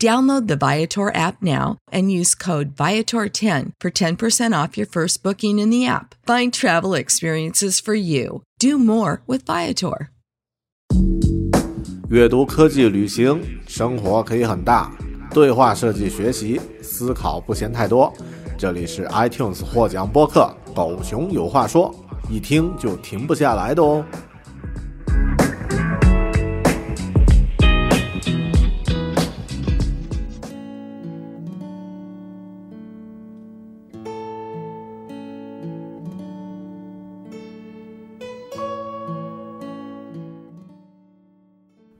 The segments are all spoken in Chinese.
Download the Viator app now and use code Viator10 for 10% off your first booking in the app. Find travel experiences for you. Do more with Viator. 阅读、科技、旅行，生活可以很大。对话设计、学习，思考不嫌太多。这里是 iTunes 获奖播客《狗熊有话说》，一听就停不下来的哦。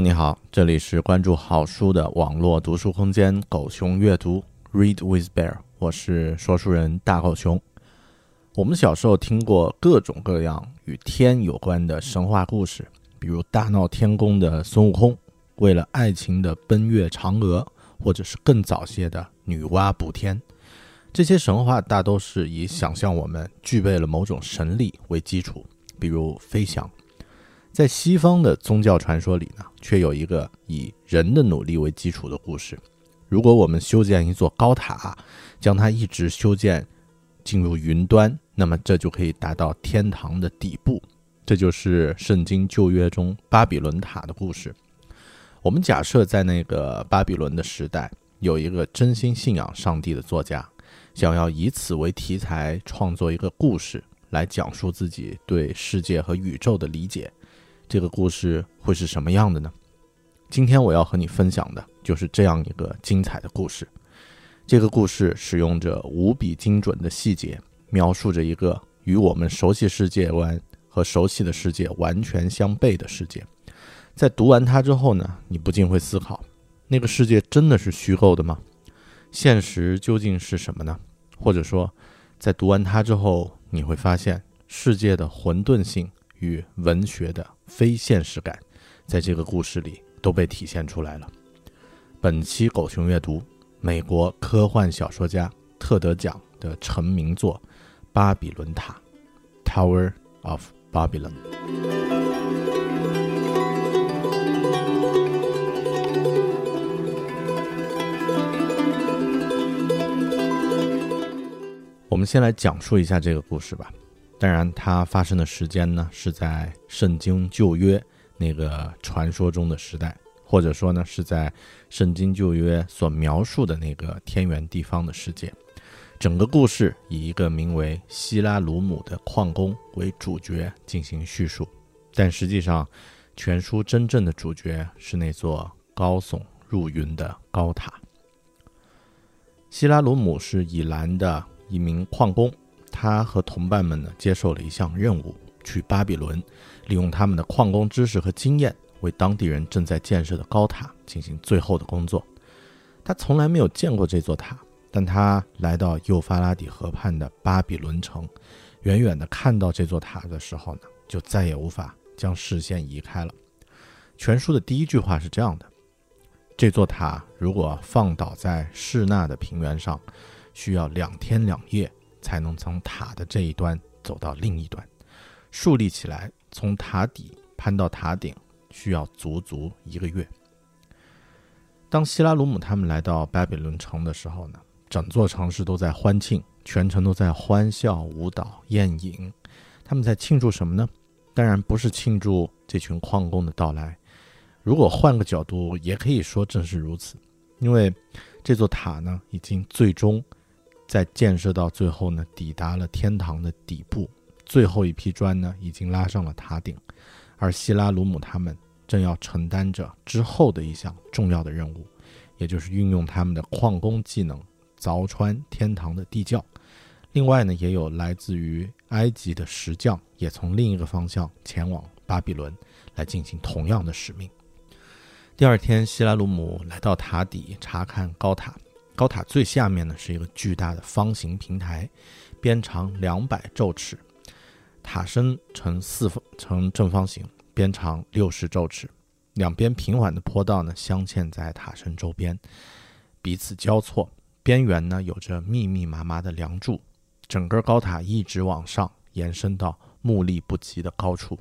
你好，这里是关注好书的网络读书空间“狗熊阅读 ”（Read with Bear），我是说书人大狗熊。我们小时候听过各种各样与天有关的神话故事，比如大闹天宫的孙悟空，为了爱情的奔月嫦娥，或者是更早些的女娲补天。这些神话大都是以想象我们具备了某种神力为基础，比如飞翔。在西方的宗教传说里呢，却有一个以人的努力为基础的故事。如果我们修建一座高塔，将它一直修建进入云端，那么这就可以达到天堂的底部。这就是圣经旧约中巴比伦塔的故事。我们假设在那个巴比伦的时代，有一个真心信仰上帝的作家，想要以此为题材创作一个故事，来讲述自己对世界和宇宙的理解。这个故事会是什么样的呢？今天我要和你分享的就是这样一个精彩的故事。这个故事使用着无比精准的细节，描述着一个与我们熟悉世界观和熟悉的世界完全相悖的世界。在读完它之后呢，你不禁会思考：那个世界真的是虚构的吗？现实究竟是什么呢？或者说，在读完它之后，你会发现世界的混沌性与文学的。非现实感，在这个故事里都被体现出来了。本期狗熊阅读，美国科幻小说家特德奖的成名作《巴比伦塔》（Tower of Babylon）。我们先来讲述一下这个故事吧。当然，它发生的时间呢是在圣经旧约那个传说中的时代，或者说呢是在圣经旧约所描述的那个天圆地方的世界。整个故事以一个名为希拉鲁姆的矿工为主角进行叙述，但实际上，全书真正的主角是那座高耸入云的高塔。希拉鲁姆是以兰的。一名矿工，他和同伴们呢接受了一项任务，去巴比伦，利用他们的矿工知识和经验，为当地人正在建设的高塔进行最后的工作。他从来没有见过这座塔，但他来到幼发拉底河畔的巴比伦城，远远的看到这座塔的时候呢，就再也无法将视线移开了。全书的第一句话是这样的：这座塔如果放倒在士纳的平原上。需要两天两夜才能从塔的这一端走到另一端，竖立起来，从塔底攀到塔顶需要足足一个月。当希拉鲁姆他们来到巴比伦城的时候呢，整座城市都在欢庆，全城都在欢笑、舞蹈、宴饮。他们在庆祝什么呢？当然不是庆祝这群矿工的到来。如果换个角度，也可以说正是如此，因为这座塔呢，已经最终。在建设到最后呢，抵达了天堂的底部，最后一批砖呢已经拉上了塔顶，而希拉鲁姆他们正要承担着之后的一项重要的任务，也就是运用他们的矿工技能凿穿天堂的地窖。另外呢，也有来自于埃及的石匠也从另一个方向前往巴比伦来进行同样的使命。第二天，希拉鲁姆来到塔底查看高塔。高塔最下面呢是一个巨大的方形平台，边长两百宙尺，塔身呈四方呈正方形，边长六十宙尺，两边平缓的坡道呢镶嵌在塔身周边，彼此交错，边缘呢有着密密麻麻的梁柱，整个高塔一直往上延伸到目力不及的高处。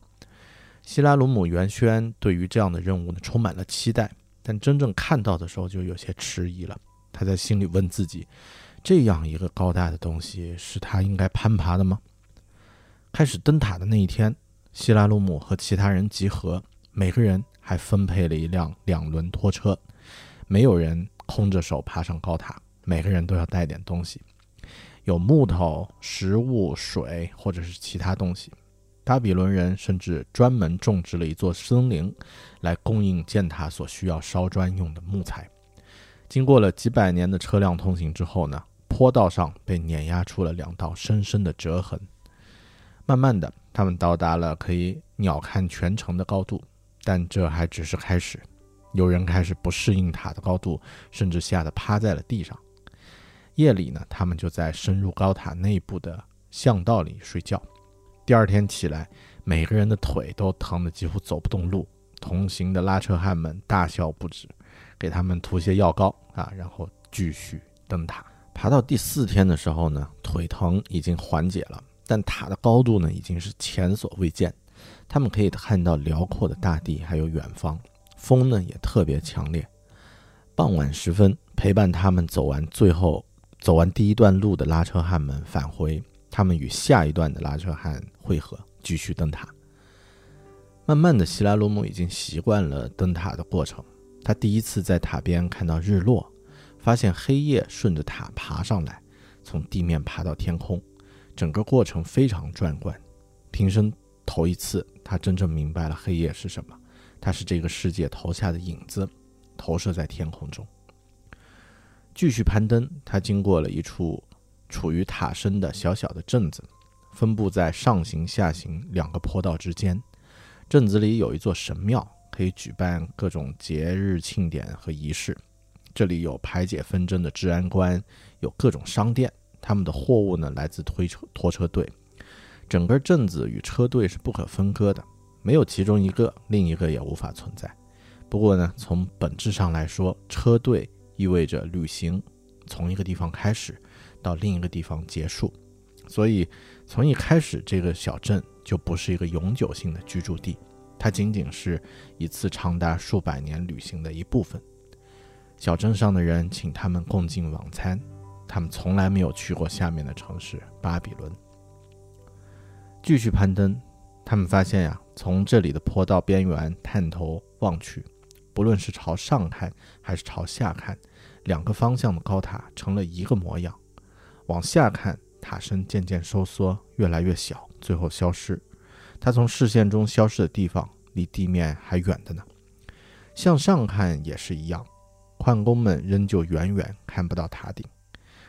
希拉鲁姆原轩对于这样的任务呢充满了期待，但真正看到的时候就有些迟疑了。他在心里问自己：“这样一个高大的东西，是他应该攀爬的吗？”开始登塔的那一天，希拉鲁姆和其他人集合，每个人还分配了一辆两轮拖车，没有人空着手爬上高塔，每个人都要带点东西，有木头、食物、水或者是其他东西。巴比伦人甚至专门种植了一座森林，来供应建塔所需要烧砖用的木材。经过了几百年的车辆通行之后呢，坡道上被碾压出了两道深深的折痕。慢慢的，他们到达了可以鸟瞰全城的高度，但这还只是开始。有人开始不适应塔的高度，甚至吓得趴在了地上。夜里呢，他们就在深入高塔内部的巷道里睡觉。第二天起来，每个人的腿都疼得几乎走不动路。同行的拉车汉们大笑不止。给他们涂些药膏啊，然后继续登塔。爬到第四天的时候呢，腿疼已经缓解了，但塔的高度呢已经是前所未见。他们可以看到辽阔的大地，还有远方。风呢也特别强烈。傍晚时分，陪伴他们走完最后走完第一段路的拉车汉们返回，他们与下一段的拉车汉汇合，继续登塔。慢慢的，希拉鲁姆已经习惯了登塔的过程。他第一次在塔边看到日落，发现黑夜顺着塔爬上来，从地面爬到天空，整个过程非常壮观。平生头一次，他真正明白了黑夜是什么，它是这个世界投下的影子，投射在天空中。继续攀登，他经过了一处处于塔身的小小的镇子，分布在上行下行两个坡道之间。镇子里有一座神庙。可以举办各种节日庆典和仪式，这里有排解纷争的治安官，有各种商店，他们的货物呢来自推车拖车队，整个镇子与车队是不可分割的。没有其中一个，另一个也无法存在。不过呢，从本质上来说，车队意味着旅行从一个地方开始，到另一个地方结束。所以，从一开始，这个小镇就不是一个永久性的居住地，它仅仅是一次长达数百年旅行的一部分。小镇上的人请他们共进晚餐，他们从来没有去过下面的城市巴比伦。继续攀登，他们发现呀，从这里的坡道边缘探头望去，不论是朝上看还是朝下看，两个方向的高塔成了一个模样。往下看。塔身渐渐收缩，越来越小，最后消失。它从视线中消失的地方，离地面还远的呢。向上看也是一样，矿工们仍旧远远看不到塔顶。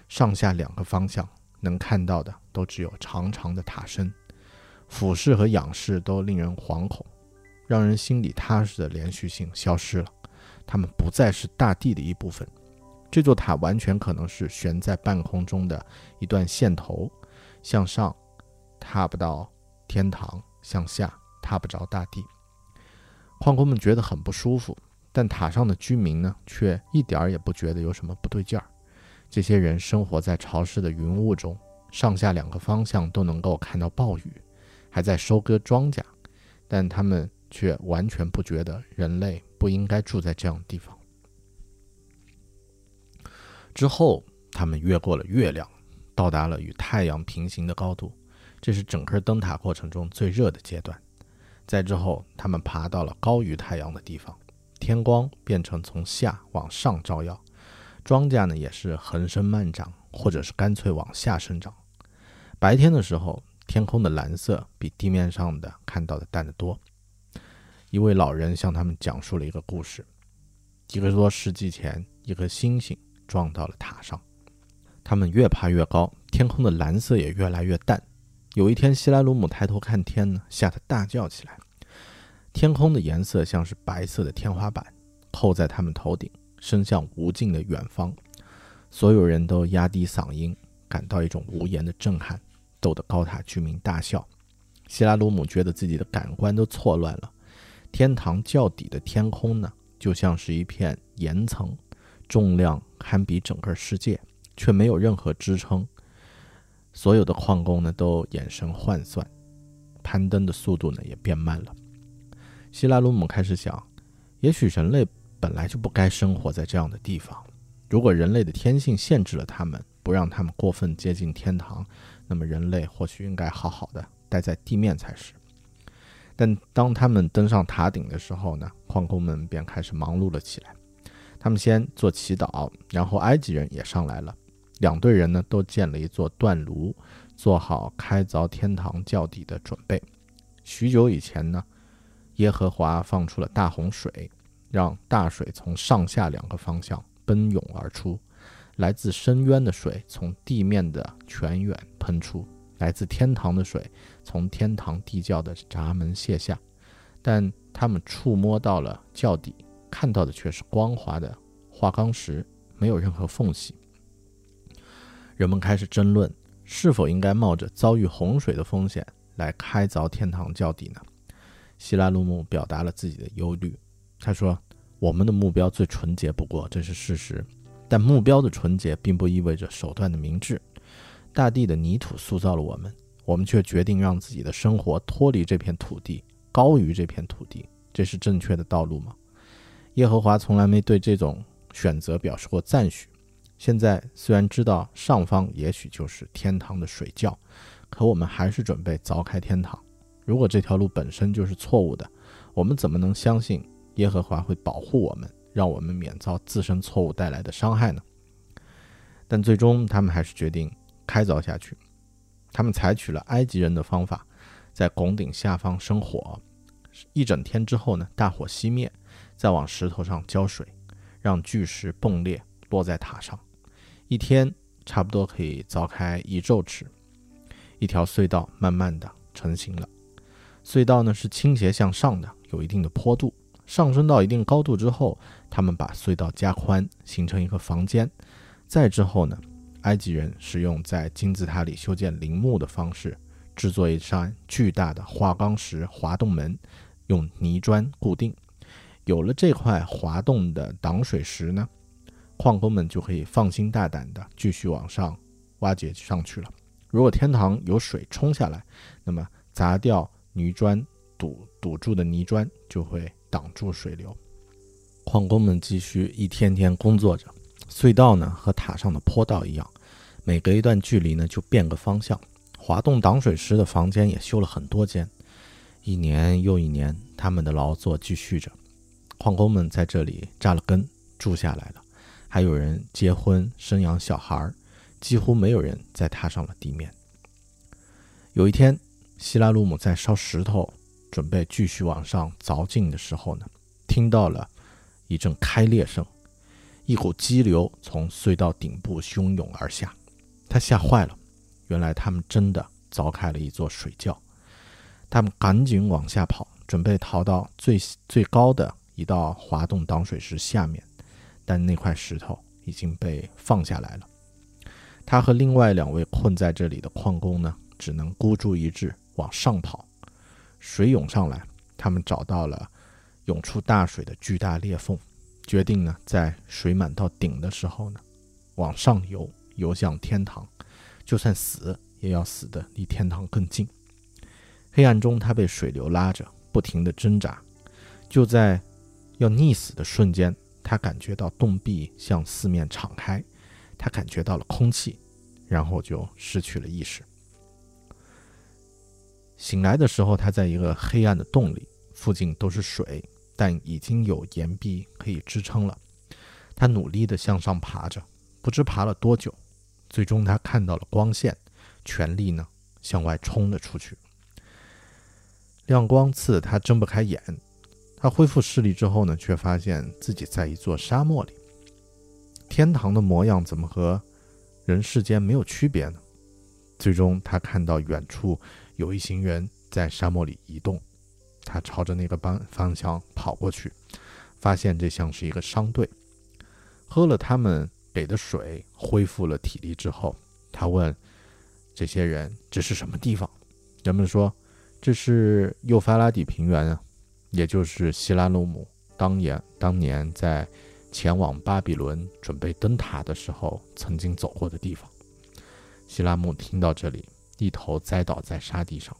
上下两个方向能看到的，都只有长长的塔身。俯视和仰视都令人惶恐，让人心里踏实的连续性消失了。它们不再是大地的一部分。这座塔完全可能是悬在半空中的一段线头，向上踏不到天堂，向下踏不着大地。矿工们觉得很不舒服，但塔上的居民呢，却一点儿也不觉得有什么不对劲儿。这些人生活在潮湿的云雾中，上下两个方向都能够看到暴雨，还在收割庄稼，但他们却完全不觉得人类不应该住在这样的地方。之后，他们越过了月亮，到达了与太阳平行的高度，这是整个登塔过程中最热的阶段。在之后，他们爬到了高于太阳的地方，天光变成从下往上照耀，庄稼呢也是横生漫长，或者是干脆往下生长。白天的时候，天空的蓝色比地面上的看到的淡得多。一位老人向他们讲述了一个故事：一个多世纪前，一颗星星。撞到了塔上，他们越爬越高，天空的蓝色也越来越淡。有一天，希拉鲁姆抬头看天呢，吓得大叫起来。天空的颜色像是白色的天花板，扣在他们头顶，伸向无尽的远方。所有人都压低嗓音，感到一种无言的震撼，逗得高塔居民大笑。希拉鲁姆觉得自己的感官都错乱了。天堂较底的天空呢，就像是一片岩层。重量堪比整个世界，却没有任何支撑。所有的矿工呢都眼神涣散，攀登的速度呢也变慢了。希拉鲁姆开始想，也许人类本来就不该生活在这样的地方。如果人类的天性限制了他们，不让他们过分接近天堂，那么人类或许应该好好的待在地面才是。但当他们登上塔顶的时候呢，矿工们便开始忙碌了起来。他们先做祈祷，然后埃及人也上来了。两队人呢都建了一座断炉，做好开凿天堂窖底的准备。许久以前呢，耶和华放出了大洪水，让大水从上下两个方向奔涌而出。来自深渊的水从地面的泉眼喷出，来自天堂的水从天堂地窖的闸门泻下。但他们触摸到了窖底。看到的却是光滑的花岗石，没有任何缝隙。人们开始争论，是否应该冒着遭遇洪水的风险来开凿天堂窖底呢？希拉鲁姆表达了自己的忧虑。他说：“我们的目标最纯洁不过，这是事实。但目标的纯洁并不意味着手段的明智。大地的泥土塑造了我们，我们却决定让自己的生活脱离这片土地，高于这片土地。这是正确的道路吗？”耶和华从来没对这种选择表示过赞许。现在虽然知道上方也许就是天堂的水窖，可我们还是准备凿开天堂。如果这条路本身就是错误的，我们怎么能相信耶和华会保护我们，让我们免遭自身错误带来的伤害呢？但最终他们还是决定开凿下去。他们采取了埃及人的方法，在拱顶下方生火，一整天之后呢，大火熄灭。再往石头上浇水，让巨石崩裂，落在塔上。一天差不多可以凿开一宙尺。一条隧道慢慢的成型了。隧道呢是倾斜向上的，有一定的坡度。上升到一定高度之后，他们把隧道加宽，形成一个房间。再之后呢，埃及人使用在金字塔里修建陵墓的方式，制作一扇巨大的花岗石滑动门。用泥砖固定。有了这块滑动的挡水石呢，矿工们就可以放心大胆地继续往上挖掘上去了。如果天堂有水冲下来，那么砸掉泥砖堵堵住的泥砖就会挡住水流。矿工们继续一天天工作着，隧道呢和塔上的坡道一样，每隔一段距离呢就变个方向。滑动挡水石的房间也修了很多间，一年又一年，他们的劳作继续着。矿工们在这里扎了根，住下来了，还有人结婚生养小孩，几乎没有人再踏上了地面。有一天，希拉鲁姆在烧石头，准备继续往上凿进的时候呢，听到了一阵开裂声，一股激流从隧道顶部汹涌而下，他吓坏了。原来他们真的凿开了一座水窖，他们赶紧往下跑，准备逃到最最高的一道滑动挡水石下面，但那块石头已经被放下来了。他和另外两位困在这里的矿工呢，只能孤注一掷往上跑。水涌上来，他们找到了涌出大水的巨大裂缝，决定呢，在水满到顶的时候呢，往上游，游向天堂。就算死，也要死的离天堂更近。黑暗中，他被水流拉着，不停地挣扎。就在要溺死的瞬间，他感觉到洞壁向四面敞开，他感觉到了空气，然后就失去了意识。醒来的时候，他在一个黑暗的洞里，附近都是水，但已经有岩壁可以支撑了。他努力地向上爬着，不知爬了多久。最终，他看到了光线，全力呢向外冲了出去。亮光刺他睁不开眼。他恢复视力之后呢，却发现自己在一座沙漠里。天堂的模样怎么和人世间没有区别呢？最终，他看到远处有一行人在沙漠里移动。他朝着那个方方向跑过去，发现这像是一个商队。喝了他们。给的水恢复了体力之后，他问这些人：“这是什么地方？”人们说：“这是幼发拉底平原啊，也就是希拉努姆当年当年在前往巴比伦准备登塔的时候曾经走过的地方。”希拉姆听到这里，一头栽倒在沙地上。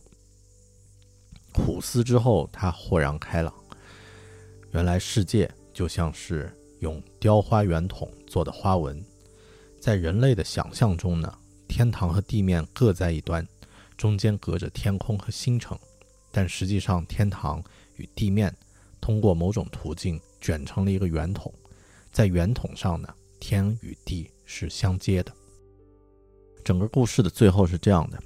苦思之后，他豁然开朗，原来世界就像是……用雕花圆筒做的花纹，在人类的想象中呢，天堂和地面各在一端，中间隔着天空和星辰。但实际上，天堂与地面通过某种途径卷成了一个圆筒，在圆筒上呢，天与地是相接的。整个故事的最后是这样的：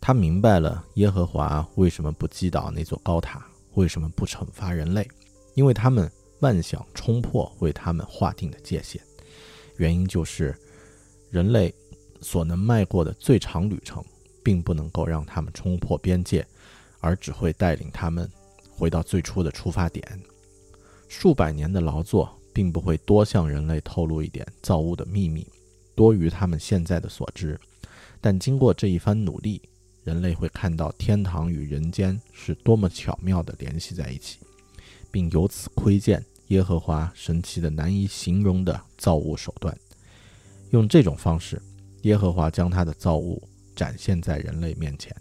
他明白了耶和华为什么不击倒那座高塔，为什么不惩罚人类，因为他们。妄想冲破为他们划定的界限，原因就是人类所能迈过的最长旅程，并不能够让他们冲破边界，而只会带领他们回到最初的出发点。数百年的劳作，并不会多向人类透露一点造物的秘密，多于他们现在的所知。但经过这一番努力，人类会看到天堂与人间是多么巧妙地联系在一起，并由此窥见。耶和华神奇的难以形容的造物手段，用这种方式，耶和华将他的造物展现在人类面前，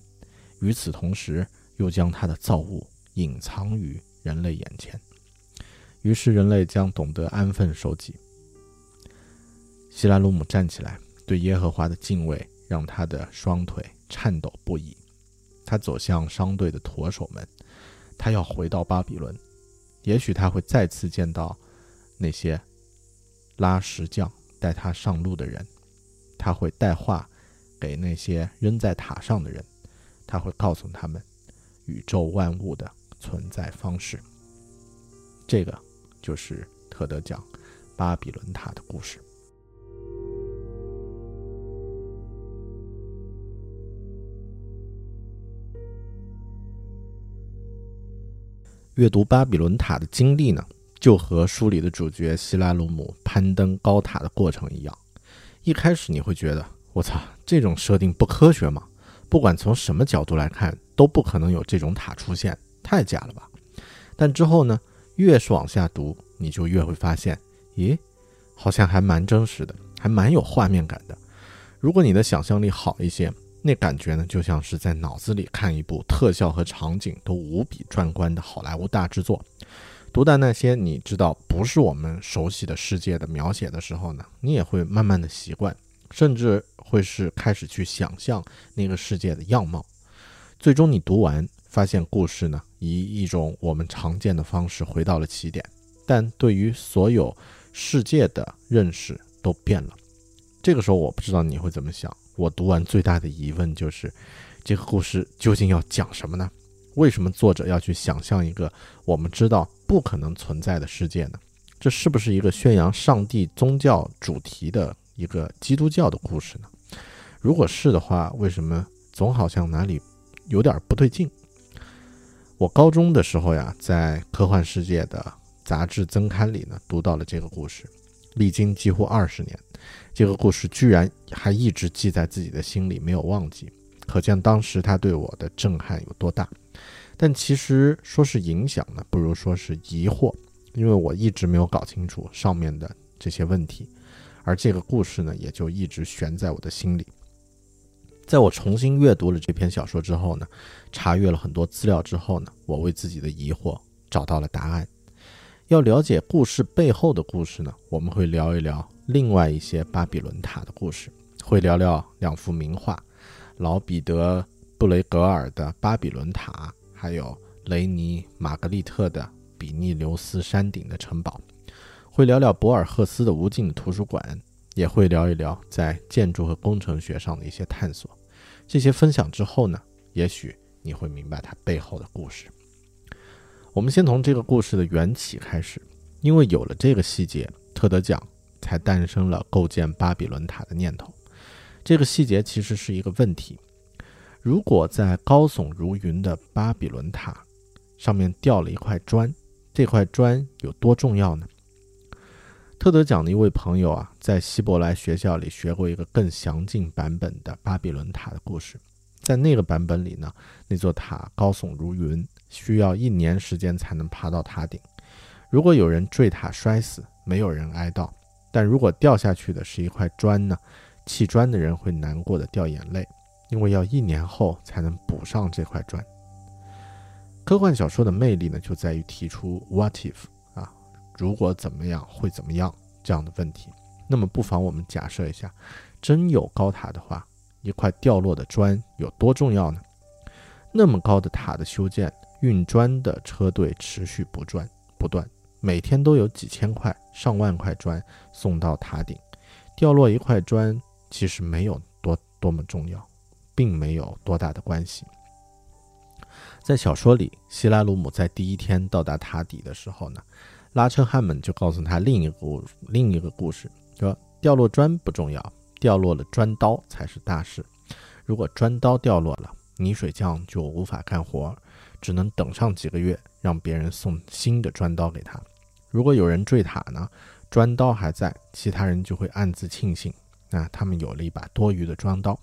与此同时，又将他的造物隐藏于人类眼前。于是，人类将懂得安分守己。希拉鲁姆站起来，对耶和华的敬畏让他的双腿颤抖不已。他走向商队的驼手们，他要回到巴比伦。也许他会再次见到那些拉石匠带他上路的人，他会带话给那些扔在塔上的人，他会告诉他们宇宙万物的存在方式。这个就是特德讲巴比伦塔的故事。阅读巴比伦塔的经历呢，就和书里的主角希拉鲁姆攀登高塔的过程一样。一开始你会觉得，我操，这种设定不科学吗？不管从什么角度来看，都不可能有这种塔出现，太假了吧？但之后呢，越是往下读，你就越会发现，咦，好像还蛮真实的，还蛮有画面感的。如果你的想象力好一些，那感觉呢，就像是在脑子里看一部特效和场景都无比壮观的好莱坞大制作。读到那些你知道不是我们熟悉的世界的描写的时候呢，你也会慢慢的习惯，甚至会是开始去想象那个世界的样貌。最终你读完，发现故事呢以一种我们常见的方式回到了起点，但对于所有世界的认识都变了。这个时候我不知道你会怎么想。我读完最大的疑问就是，这个故事究竟要讲什么呢？为什么作者要去想象一个我们知道不可能存在的世界呢？这是不是一个宣扬上帝宗教主题的一个基督教的故事呢？如果是的话，为什么总好像哪里有点不对劲？我高中的时候呀，在科幻世界的杂志增刊里呢，读到了这个故事，历经几乎二十年。这个故事居然还一直记在自己的心里，没有忘记，可见当时他对我的震撼有多大。但其实说是影响呢，不如说是疑惑，因为我一直没有搞清楚上面的这些问题，而这个故事呢，也就一直悬在我的心里。在我重新阅读了这篇小说之后呢，查阅了很多资料之后呢，我为自己的疑惑找到了答案。要了解故事背后的故事呢，我们会聊一聊。另外一些巴比伦塔的故事，会聊聊两幅名画，老彼得·布雷格尔的《巴比伦塔》，还有雷尼·玛格丽特的《比尼留斯山顶的城堡》，会聊聊博尔赫斯的《无尽图书馆》，也会聊一聊在建筑和工程学上的一些探索。这些分享之后呢，也许你会明白它背后的故事。我们先从这个故事的缘起开始，因为有了这个细节，特德奖。才诞生了构建巴比伦塔的念头。这个细节其实是一个问题：如果在高耸如云的巴比伦塔上面掉了一块砖，这块砖有多重要呢？特德讲的一位朋友啊，在希伯来学校里学过一个更详尽版本的巴比伦塔的故事。在那个版本里呢，那座塔高耸如云，需要一年时间才能爬到塔顶。如果有人坠塔摔死，没有人哀悼。但如果掉下去的是一块砖呢？砌砖的人会难过的掉眼泪，因为要一年后才能补上这块砖。科幻小说的魅力呢，就在于提出 “what if”，如果怎么样会怎么样这样的问题。那么，不妨我们假设一下，真有高塔的话，一块掉落的砖有多重要呢？那么高的塔的修建，运砖的车队持续不转不断。每天都有几千块、上万块砖送到塔顶，掉落一块砖其实没有多多么重要，并没有多大的关系。在小说里，希拉鲁姆在第一天到达塔底的时候呢，拉车汉们就告诉他另一个故另一个故事，说掉落砖不重要，掉落了砖刀才是大事。如果砖刀掉落了，泥水匠就无法干活，只能等上几个月。让别人送新的砖刀给他。如果有人坠塔呢，砖刀还在，其他人就会暗自庆幸，那他们有了一把多余的砖刀。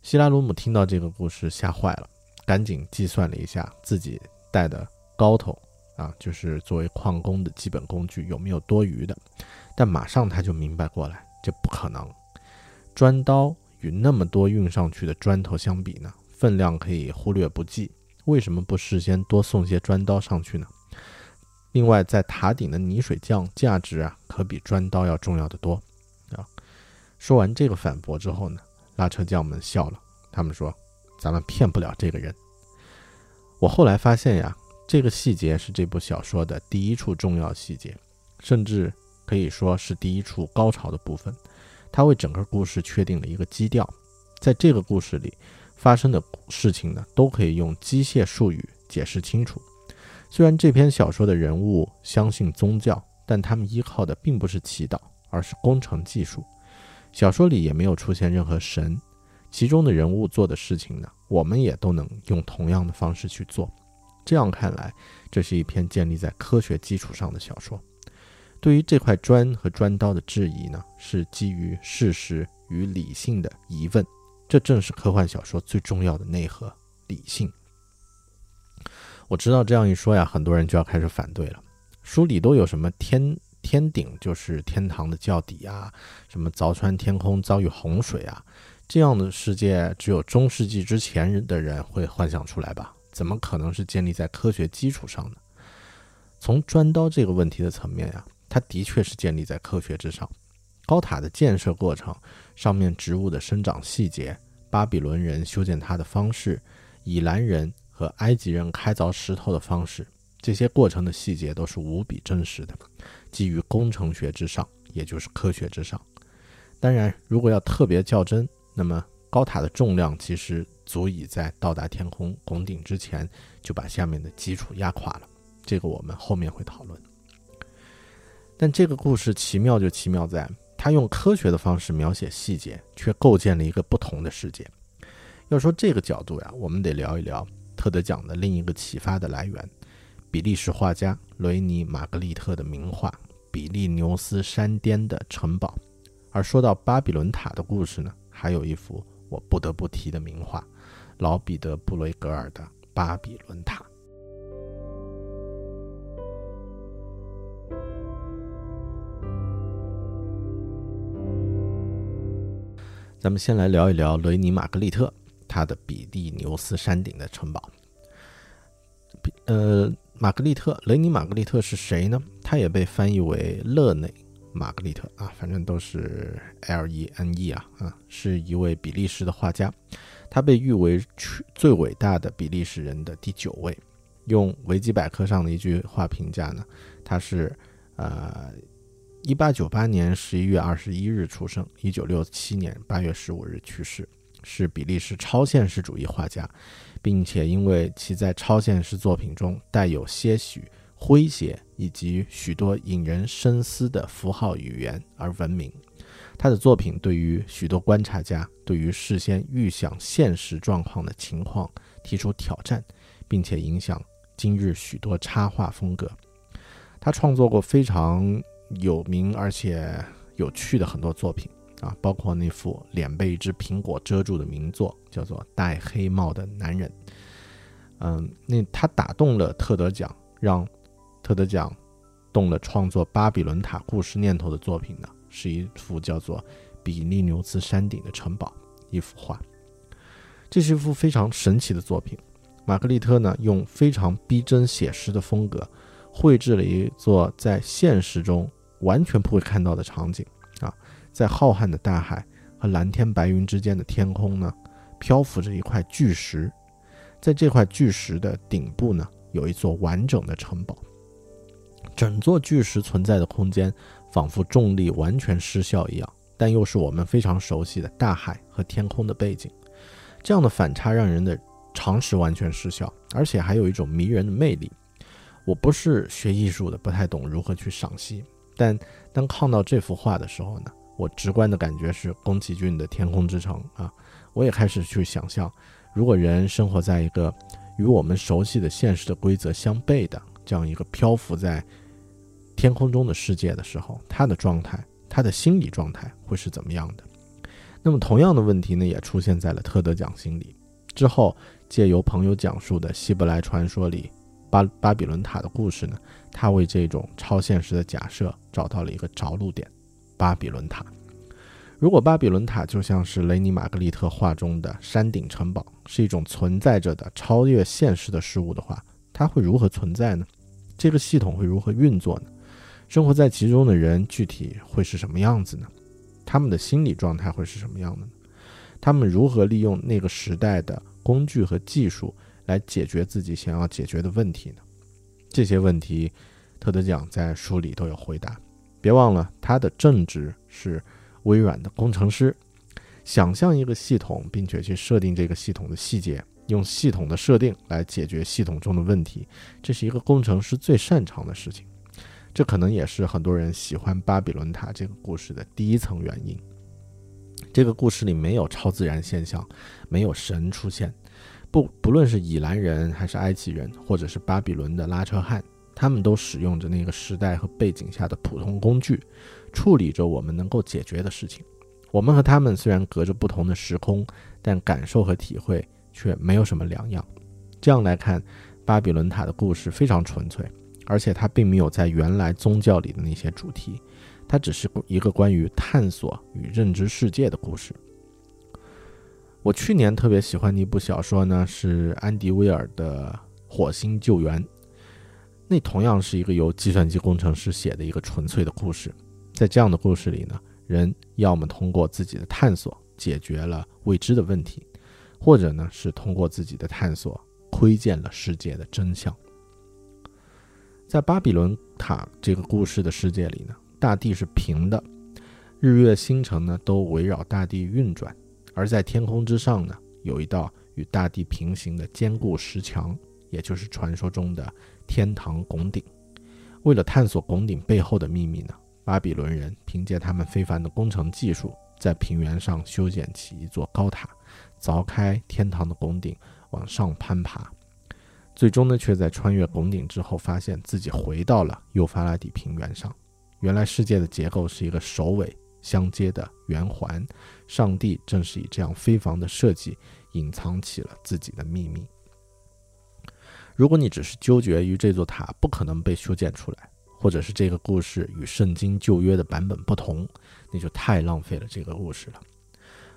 希拉鲁姆听到这个故事吓坏了，赶紧计算了一下自己带的镐头啊，就是作为矿工的基本工具有没有多余的。但马上他就明白过来，这不可能。砖刀与那么多运上去的砖头相比呢，分量可以忽略不计。为什么不事先多送些砖刀上去呢？另外，在塔顶的泥水匠价值啊，可比砖刀要重要的多啊！说完这个反驳之后呢，拉车匠们笑了，他们说：“咱们骗不了这个人。”我后来发现呀，这个细节是这部小说的第一处重要细节，甚至可以说是第一处高潮的部分。它为整个故事确定了一个基调，在这个故事里。发生的事情呢，都可以用机械术语解释清楚。虽然这篇小说的人物相信宗教，但他们依靠的并不是祈祷，而是工程技术。小说里也没有出现任何神，其中的人物做的事情呢，我们也都能用同样的方式去做。这样看来，这是一篇建立在科学基础上的小说。对于这块砖和砖刀的质疑呢，是基于事实与理性的疑问。这正是科幻小说最重要的内核——理性。我知道这样一说呀，很多人就要开始反对了。书里都有什么天天顶就是天堂的窖底啊，什么凿穿天空遭遇洪水啊，这样的世界只有中世纪之前的人会幻想出来吧？怎么可能是建立在科学基础上呢？从砖刀这个问题的层面呀，它的确是建立在科学之上。高塔的建设过程，上面植物的生长细节，巴比伦人修建它的方式，以兰人和埃及人开凿石头的方式，这些过程的细节都是无比真实的，基于工程学之上，也就是科学之上。当然，如果要特别较真，那么高塔的重量其实足以在到达天空拱顶之前就把下面的基础压垮了。这个我们后面会讨论。但这个故事奇妙就奇妙在。他用科学的方式描写细节，却构建了一个不同的世界。要说这个角度呀，我们得聊一聊特德奖的另一个启发的来源——比利时画家雷尼·玛格丽特的名画《比利牛斯山巅的城堡》。而说到巴比伦塔的故事呢，还有一幅我不得不提的名画——老彼得·布雷格尔的《巴比伦塔》。咱们先来聊一聊雷尼玛格丽特他的比利牛斯山顶的城堡。呃，玛格丽特雷尼玛格丽特是谁呢？他也被翻译为勒内玛格丽特啊，反正都是 L E N E 啊啊，是一位比利时的画家，他被誉为最伟大的比利时人的第九位。用维基百科上的一句话评价呢，他是呃。一八九八年十一月二十一日出生，一九六七年八月十五日去世，是比利时超现实主义画家，并且因为其在超现实作品中带有些许诙谐以及许多引人深思的符号语言而闻名。他的作品对于许多观察家对于事先预想现实状况的情况提出挑战，并且影响今日许多插画风格。他创作过非常。有名而且有趣的很多作品啊，包括那幅脸被一只苹果遮住的名作，叫做《戴黑帽的男人》。嗯，那他打动了特德奖，让特德奖动了创作巴比伦塔故事念头的作品呢，是一幅叫做《比利牛斯山顶的城堡》一幅画。这是一幅非常神奇的作品。玛格丽特呢，用非常逼真写实的风格，绘制了一座在现实中。完全不会看到的场景啊，在浩瀚的大海和蓝天白云之间的天空呢，漂浮着一块巨石，在这块巨石的顶部呢，有一座完整的城堡。整座巨石存在的空间仿佛重力完全失效一样，但又是我们非常熟悉的大海和天空的背景。这样的反差让人的常识完全失效，而且还有一种迷人的魅力。我不是学艺术的，不太懂如何去赏析。但当看到这幅画的时候呢，我直观的感觉是宫崎骏的《天空之城》啊，我也开始去想象，如果人生活在一个与我们熟悉的现实的规则相悖的这样一个漂浮在天空中的世界的时候，他的状态，他的心理状态会是怎么样的？那么同样的问题呢，也出现在了特德讲心里。之后，借由朋友讲述的希伯来传说里。巴巴比伦塔的故事呢？他为这种超现实的假设找到了一个着陆点——巴比伦塔。如果巴比伦塔就像是雷尼玛格丽特画中的山顶城堡，是一种存在着的超越现实的事物的话，它会如何存在呢？这个系统会如何运作呢？生活在其中的人具体会是什么样子呢？他们的心理状态会是什么样的呢？他们如何利用那个时代的工具和技术？来解决自己想要解决的问题呢？这些问题，特德奖在书里都有回答。别忘了，他的正职是微软的工程师，想象一个系统，并且去设定这个系统的细节，用系统的设定来解决系统中的问题，这是一个工程师最擅长的事情。这可能也是很多人喜欢巴比伦塔这个故事的第一层原因。这个故事里没有超自然现象，没有神出现。不，不论是以兰人，还是埃及人，或者是巴比伦的拉车汉，他们都使用着那个时代和背景下的普通工具，处理着我们能够解决的事情。我们和他们虽然隔着不同的时空，但感受和体会却没有什么两样。这样来看，巴比伦塔的故事非常纯粹，而且它并没有在原来宗教里的那些主题，它只是一个关于探索与认知世界的故事。我去年特别喜欢的一部小说呢，是安迪威尔的《火星救援》，那同样是一个由计算机工程师写的一个纯粹的故事。在这样的故事里呢，人要么通过自己的探索解决了未知的问题，或者呢是通过自己的探索窥见了世界的真相。在巴比伦塔这个故事的世界里呢，大地是平的，日月星辰呢都围绕大地运转。而在天空之上呢，有一道与大地平行的坚固石墙，也就是传说中的天堂拱顶。为了探索拱顶背后的秘密呢，巴比伦人凭借他们非凡的工程技术，在平原上修建起一座高塔，凿开天堂的拱顶，往上攀爬。最终呢，却在穿越拱顶之后，发现自己回到了幼发拉底平原上。原来世界的结构是一个首尾。相接的圆环，上帝正是以这样非凡的设计，隐藏起了自己的秘密。如果你只是纠结于这座塔不可能被修建出来，或者是这个故事与圣经旧约的版本不同，那就太浪费了这个故事了。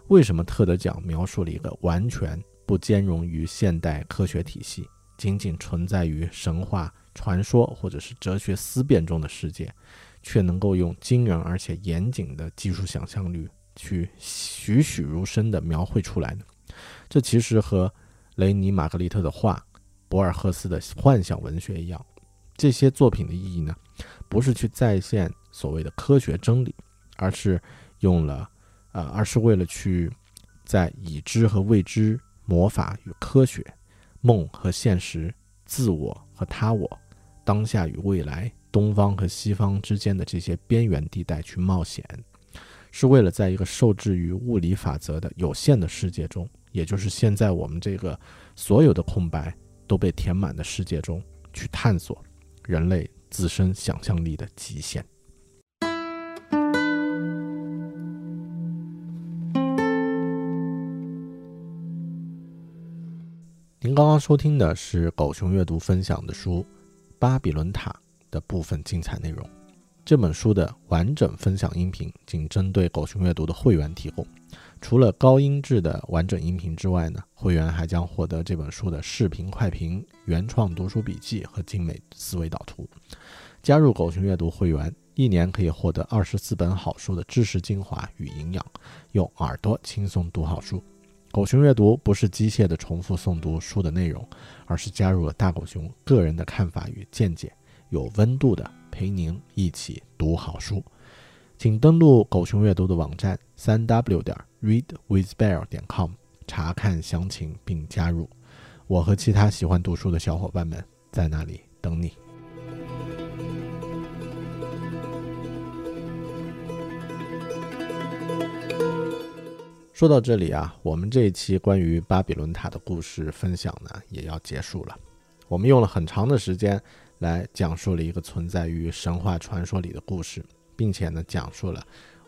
为什么特德奖描述了一个完全不兼容于现代科学体系，仅仅存在于神话传说或者是哲学思辨中的世界？却能够用惊人而且严谨的技术想象力去栩栩如生地描绘出来呢？这其实和雷尼·玛格丽特的画、博尔赫斯的幻想文学一样。这些作品的意义呢，不是去再现所谓的科学真理，而是用了，呃，而是为了去在已知和未知、魔法与科学、梦和现实、自我和他我、当下与未来。东方和西方之间的这些边缘地带去冒险，是为了在一个受制于物理法则的有限的世界中，也就是现在我们这个所有的空白都被填满的世界中，去探索人类自身想象力的极限。您刚刚收听的是狗熊阅读分享的书《巴比伦塔》。的部分精彩内容，这本书的完整分享音频仅针对狗熊阅读的会员提供。除了高音质的完整音频之外呢，会员还将获得这本书的视频快评、原创读书笔记和精美思维导图。加入狗熊阅读会员，一年可以获得二十四本好书的知识精华与营养，用耳朵轻松读好书。狗熊阅读不是机械的重复诵读书的内容，而是加入了大狗熊个人的看法与见解。有温度的陪您一起读好书，请登录狗熊阅读的网站三 w 点 readwithbear 点 com 查看详情并加入。我和其他喜欢读书的小伙伴们在那里等你。说到这里啊，我们这一期关于巴比伦塔的故事分享呢也要结束了。我们用了很长的时间。来讲述了一个存在于神话传说里的故事，并且呢，讲述了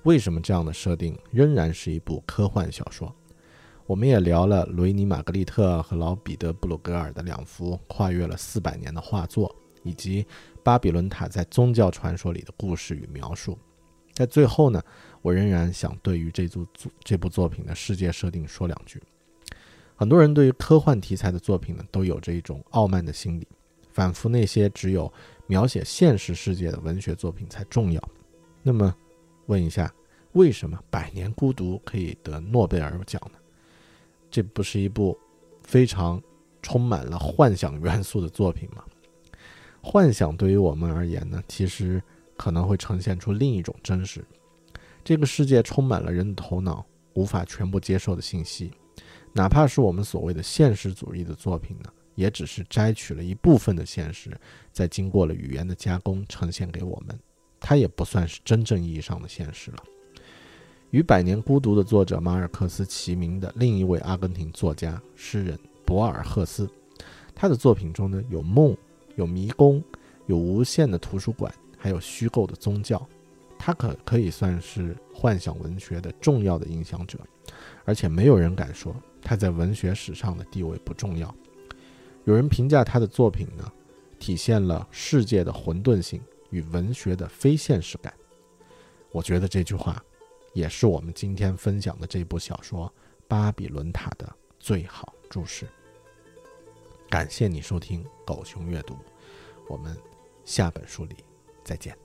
为什么这样的设定仍然是一部科幻小说。我们也聊了雷尼·玛格丽特和老彼得·布鲁格尔的两幅跨越了四百年的画作，以及巴比伦塔在宗教传说里的故事与描述。在最后呢，我仍然想对于这组这部作品的世界设定说两句。很多人对于科幻题材的作品呢，都有着一种傲慢的心理。仿佛那些只有描写现实世界的文学作品才重要。那么，问一下，为什么《百年孤独》可以得诺贝尔奖呢？这不是一部非常充满了幻想元素的作品吗？幻想对于我们而言呢，其实可能会呈现出另一种真实。这个世界充满了人的头脑无法全部接受的信息，哪怕是我们所谓的现实主义的作品呢？也只是摘取了一部分的现实，再经过了语言的加工呈现给我们，它也不算是真正意义上的现实了。与《百年孤独》的作者马尔克斯齐名的另一位阿根廷作家诗人博尔赫斯，他的作品中呢有梦，有迷宫，有无限的图书馆，还有虚构的宗教，他可可以算是幻想文学的重要的影响者，而且没有人敢说他在文学史上的地位不重要。有人评价他的作品呢，体现了世界的混沌性与文学的非现实感。我觉得这句话，也是我们今天分享的这部小说《巴比伦塔》的最好注释。感谢你收听狗熊阅读，我们下本书里再见。